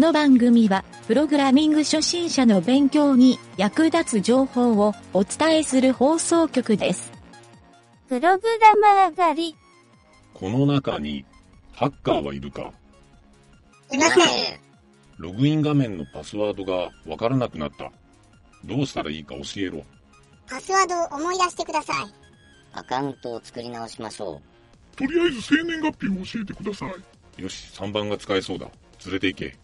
の番組は、プログラミング初心者の勉強に役立つ情報をお伝えする放送局です。プログラマー狩り。この中に、ハッカーはいるか？いません。ログイン画面のパスワードがわからなくなった。どうしたらいいか教えろ。パスワードを思い出してください。アカウントを作り直しましょとりあえず生年月日を教えてください。よし、3番が使えそうだ。連れて行け。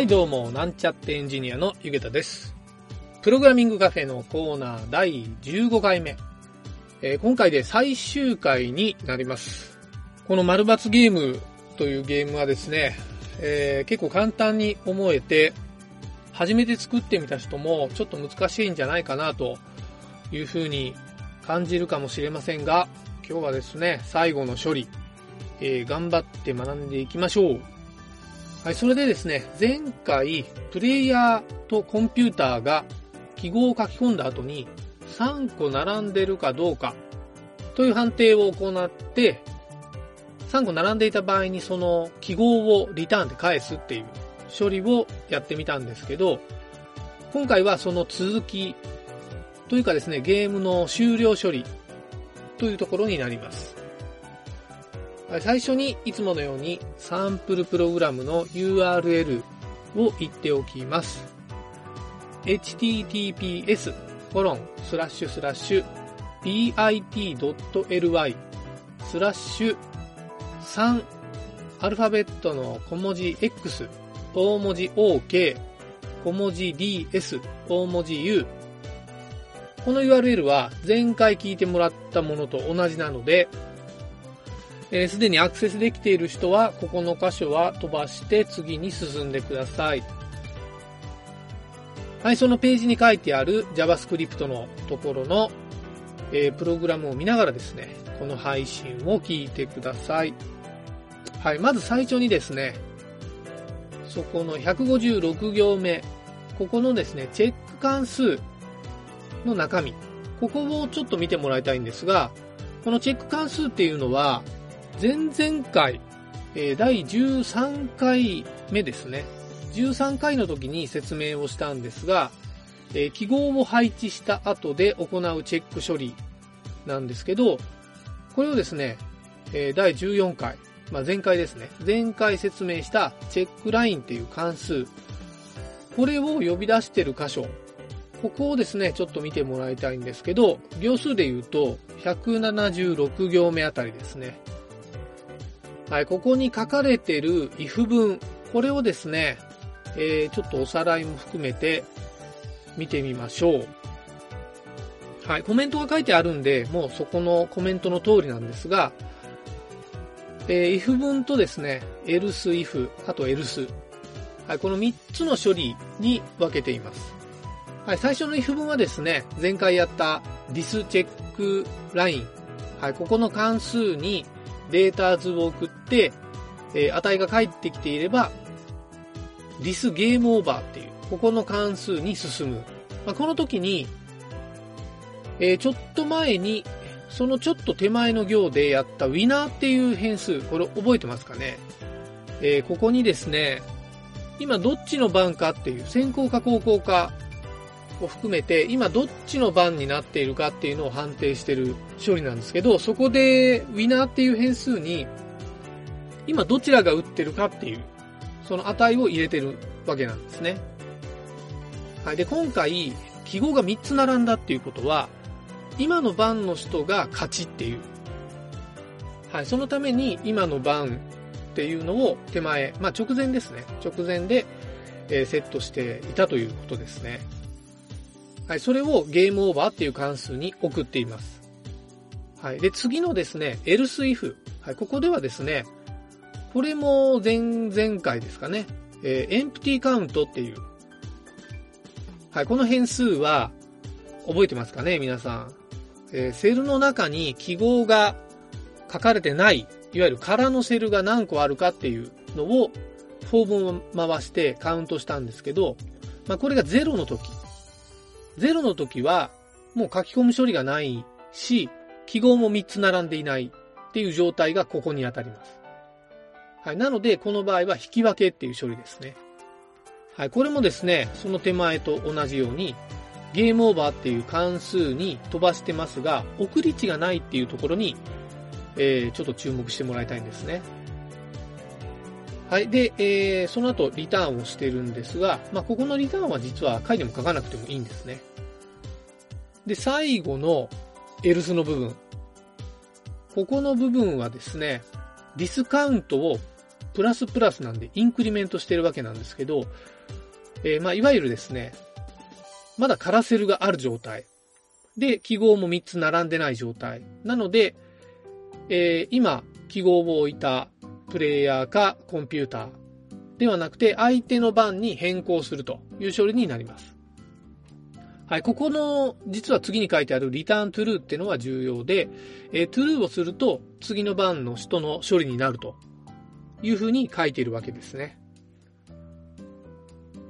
はい、どうも、なんちゃってエンジニアのゆげたです。プログラミングカフェのコーナー第15回目。えー今回で最終回になります。この丸抜ゲームというゲームはですね、えー結構簡単に思えて、初めて作ってみた人もちょっと難しいんじゃないかなというふうに感じるかもしれませんが、今日はですね、最後の処理、えー頑張って学んでいきましょう。はい、それでですね、前回、プレイヤーとコンピューターが記号を書き込んだ後に3個並んでるかどうかという判定を行って、3個並んでいた場合にその記号をリターンで返すっていう処理をやってみたんですけど、今回はその続きというかですね、ゲームの終了処理というところになります。最初にいつものようにサンプルプログラムの URL を言っておきます。https コロンスラッシュスラッシュ bit.ly スラッシュ。3アルファベットの小文字 X 大文字 OK 小文字 DS 大文字 U この URL は前回聞いてもらったものと同じなのでえーすでにアクセスできている人は、ここの箇所は飛ばして次に進んでください。はい、そのページに書いてある JavaScript のところの、えープログラムを見ながらですね、この配信を聞いてください。はい、まず最初にですね、そこの156行目、ここのですね、チェック関数の中身、ここをちょっと見てもらいたいんですが、このチェック関数っていうのは、前々回、えー第13回目ですね。13回の時に説明をしたんですが、えー記号を配置した後で行うチェック処理なんですけど、これをですね、えー第14回、まあ、前回ですね。前回説明したチェックラインっていう関数。これを呼び出してる箇所。ここをですね、ちょっと見てもらいたいんですけど、行数で言うと、176行目あたりですね。はい、ここに書かれてる if 文、これをですね、えー、ちょっとおさらいも含めて見てみましょう。はい、コメントが書いてあるんで、もうそこのコメントの通りなんですが、えー if 文とですね、else if、あと else。はい、この3つの処理に分けています。はい、最初の if 文はですね、前回やった this check line。はい、ここの関数にデータ図を送って、えー値が返ってきていれば、this game over っていう、ここの関数に進む。まあ、この時に、えーちょっと前に、そのちょっと手前の行でやった winner っていう変数、これ覚えてますかね？えーここにですね、今どっちの番かっていう、先行か後攻かを含めて、今どっちの番になっているかっていうのを判定してる処理なんですけど、そこで winner っていう変数に、今どちらが打ってるかっていう、その値を入れてるわけなんですね。はい。で、今回、記号が3つ並んだっていうことは、今の番の人が勝ちっていう。はい。そのために、今の番っていうのを手前、まあ直前ですね。直前で、えセットしていたということですね。はい。それをゲームオーバーっていう関数に送っています。はい。で、次のですね、else if。はい。ここではですね、これも前々回ですかね。えー、エンプティカウントっていう。はい、この変数は、覚えてますかね皆さん。えーセルの中に記号が書かれてない、いわゆる空のセルが何個あるかっていうのを、フォームを回してカウントしたんですけど、まあ、これが0の時。0の時は、もう書き込む処理がないし、記号も3つ並んでいないっていう状態がここに当たります。はい。なので、この場合は引き分けっていう処理ですね。はい。これもですね、その手前と同じように、ゲームオーバーっていう関数に飛ばしてますが、送り値がないっていうところに、えー、ちょっと注目してもらいたいんですね。はい。で、えー、その後リターンをしてるんですが、まあ、ここのリターンは実は書いても書かなくてもいいんですね。で、最後のエルスの部分。ここの部分はですね、ディスカウントをプラスプラスなんでインクリメントしてるわけなんですけど、えー、まあ、いわゆるですね、まだカラセルがある状態。で、記号も3つ並んでない状態。なので、えー、今、記号を置いたプレイヤーかコンピューターではなくて、相手の番に変更するという処理になります。はい、ここの、実は次に書いてあるリターントゥルーっていうのは重要で、えー、トゥルーをすると次の番の人の処理になるというふうに書いているわけですね。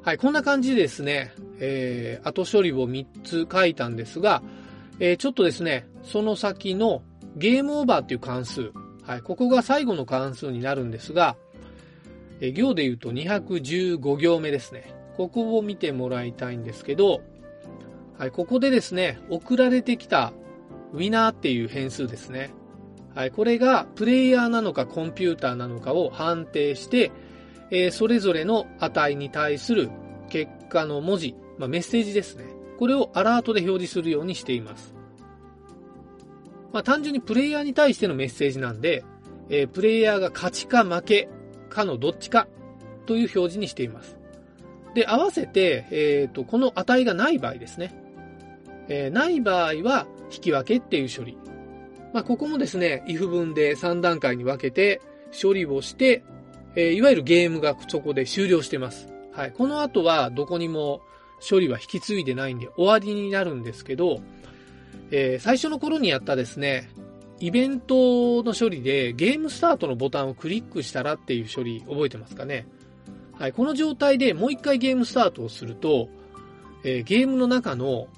はい、こんな感じでですね、えー、後処理を3つ書いたんですが、えー、ちょっとですね、その先のゲームオーバーっていう関数、はい、ここが最後の関数になるんですが、え、行で言うと215行目ですね。ここを見てもらいたいんですけど、はい、ここでですね、送られてきたウィナーっていう変数ですね。はい、これがプレイヤーなのかコンピューターなのかを判定して、えー、それぞれの値に対する結果の文字、まあ、メッセージですね。これをアラートで表示するようにしています。まあ、単純にプレイヤーに対してのメッセージなんで、えー、プレイヤーが勝ちか負けかのどっちかという表示にしています。で、合わせて、えっ、ー、と、この値がない場合ですね。えー、ない場合は引き分けっていう処理。まあ、ここもですね、if 文で3段階に分けて処理をして、え、いわゆるゲームがそこで終了してます。はい。この後はどこにも処理は引き継いでないんで終わりになるんですけど、えー、最初の頃にやったですね、イベントの処理でゲームスタートのボタンをクリックしたらっていう処理覚えてますかね？はい。この状態でもう一回ゲームスタートをすると、えー、ゲームの中の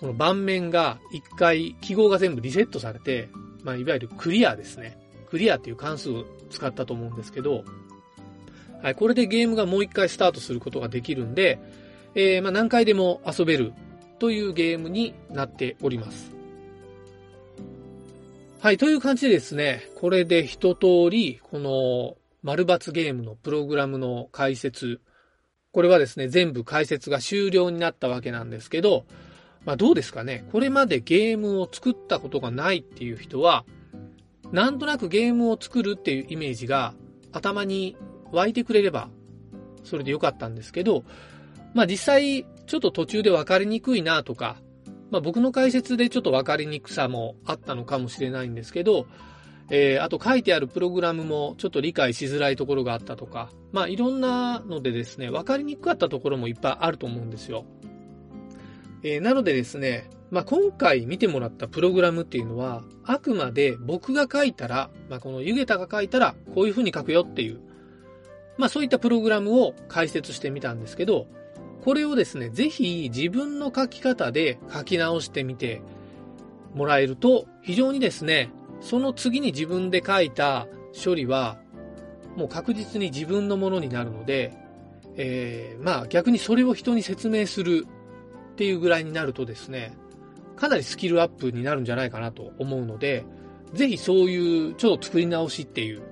この盤面が一回記号が全部リセットされて、まあ、いわゆるクリアですね。クリアっていう関数を使ったと思うんですけど、はい、これでゲームがもう一回スタートすることができるんで、えー、まあ何回でも遊べるというゲームになっております。はい、という感じでですね、これで一通り、この丸抜ゲームのプログラムの解説、これはですね、全部解説が終了になったわけなんですけど、まあどうですかね、これまでゲームを作ったことがないっていう人は、なんとなくゲームを作るっていうイメージが頭に湧いてくれれば、それでよかったんですけど、まあ実際、ちょっと途中で分かりにくいなとか、まあ僕の解説でちょっと分かりにくさもあったのかもしれないんですけど、えー、あと書いてあるプログラムもちょっと理解しづらいところがあったとか、まあいろんなのでですね、分かりにくかったところもいっぱいあると思うんですよ。えー、なのでですね、まあ今回見てもらったプログラムっていうのは、あくまで僕が書いたら、まあこのゆげたが書いたら、こういう風に書くよっていう、まあそういったプログラムを解説してみたんですけど、これをですね、ぜひ自分の書き方で書き直してみてもらえると、非常にですね、その次に自分で書いた処理は、もう確実に自分のものになるので、えー、まあ逆にそれを人に説明するっていうぐらいになるとですね、かなりスキルアップになるんじゃないかなと思うので、ぜひそういうちょっと作り直しっていう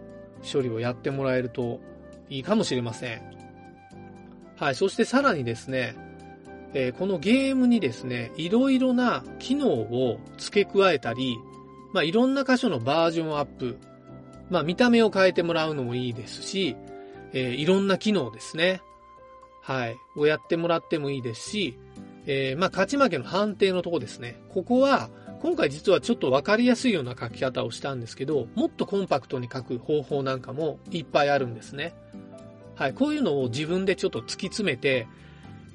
処理をやってもらえるといいかもしれません。はい。そしてさらにですね、えー、このゲームにですね、いろいろな機能を付け加えたり、まあ、いろんな箇所のバージョンアップ、まあ、見た目を変えてもらうのもいいですし、えー、いろんな機能ですね。はい。をやってもらってもいいですし、えー、まあ、勝ち負けの判定のとこですね。ここは、今回実はちょっとわかりやすいような書き方をしたんですけど、もっとコンパクトに書く方法なんかもいっぱいあるんですね。はい、こういうのを自分でちょっと突き詰めて、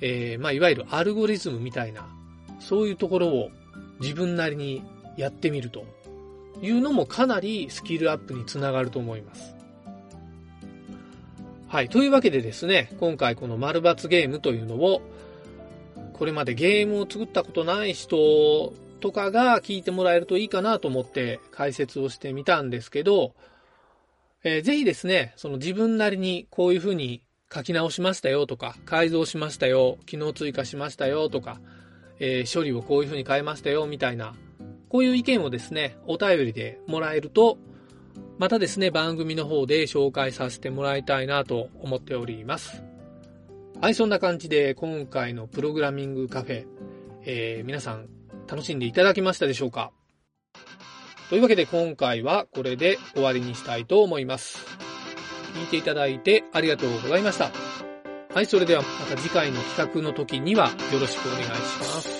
えー、まあ、いわゆるアルゴリズムみたいな、そういうところを自分なりにやってみるというのもかなりスキルアップにつながると思います。はい。というわけでですね、今回この丸抜ゲームというのを、これまでゲームを作ったことない人とかが聞いてもらえるといいかなと思って解説をしてみたんですけど、えーぜひですね、その自分なりにこういうふうに書き直しましたよとか、改造しましたよ、機能追加しましたよとか、えー処理をこういうふうに変えましたよみたいな、こういう意見をですね、お便りでもらえると、またですね、番組の方で紹介させてもらいたいなと思っております。はい、そんな感じで今回のプログラミングカフェ、えー皆さん楽しんでいただけましたでしょうか？というわけで今回はこれで終わりにしたいと思います。聞いていただいてありがとうございました。はい、それではまた次回の企画の時にはよろしくお願いします。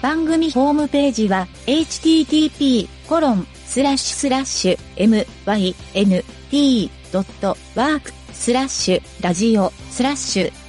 番組ホームページは http://myn.t.work スラッシュラジオスラッシュ